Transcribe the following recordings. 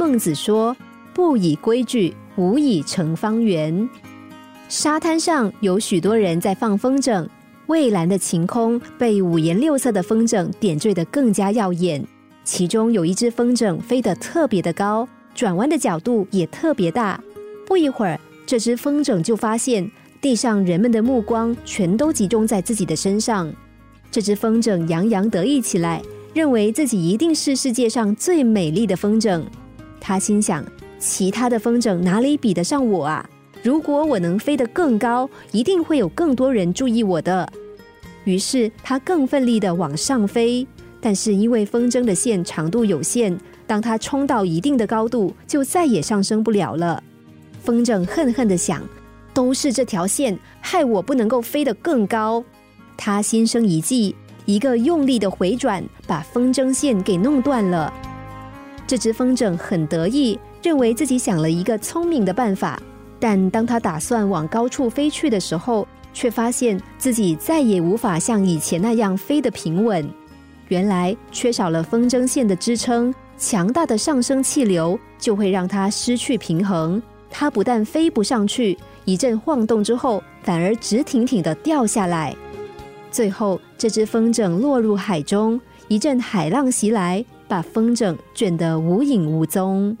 孟子说：“不以规矩，无以成方圆。”沙滩上有许多人在放风筝，蔚蓝的晴空被五颜六色的风筝点缀得更加耀眼。其中有一只风筝飞得特别的高，转弯的角度也特别大。不一会儿，这只风筝就发现地上人们的目光全都集中在自己的身上。这只风筝洋洋得意起来，认为自己一定是世界上最美丽的风筝。他心想：其他的风筝哪里比得上我啊？如果我能飞得更高，一定会有更多人注意我的。于是他更奋力地往上飞。但是因为风筝的线长度有限，当它冲到一定的高度，就再也上升不了了。风筝恨恨地想：都是这条线害我不能够飞得更高。他心生一计，一个用力的回转，把风筝线给弄断了。这只风筝很得意，认为自己想了一个聪明的办法。但当他打算往高处飞去的时候，却发现自己再也无法像以前那样飞得平稳。原来缺少了风筝线的支撑，强大的上升气流就会让它失去平衡。它不但飞不上去，一阵晃动之后，反而直挺挺地掉下来。最后，这只风筝落入海中，一阵海浪袭来，把风筝卷得无影无踪。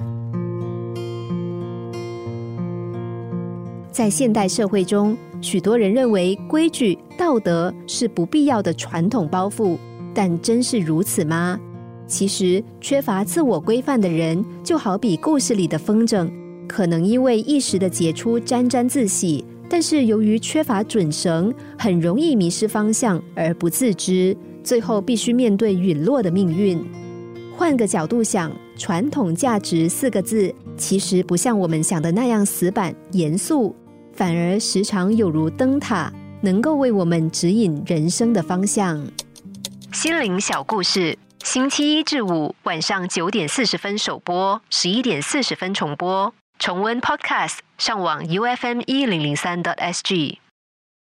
在现代社会中，许多人认为规矩、道德是不必要的传统包袱。但真是如此吗？其实，缺乏自我规范的人，就好比故事里的风筝，可能因为一时的杰出沾沾自喜，但是由于缺乏准绳，很容易迷失方向而不自知，最后必须面对陨落的命运。换个角度想，传统价值四个字，其实不像我们想的那样死板严肃，反而时常有如灯塔，能够为我们指引人生的方向。心灵小故事，星期一至五晚上九点四十分首播，十一点四十分重播。重温 Podcast，上网 U F M 一零零三 t S G。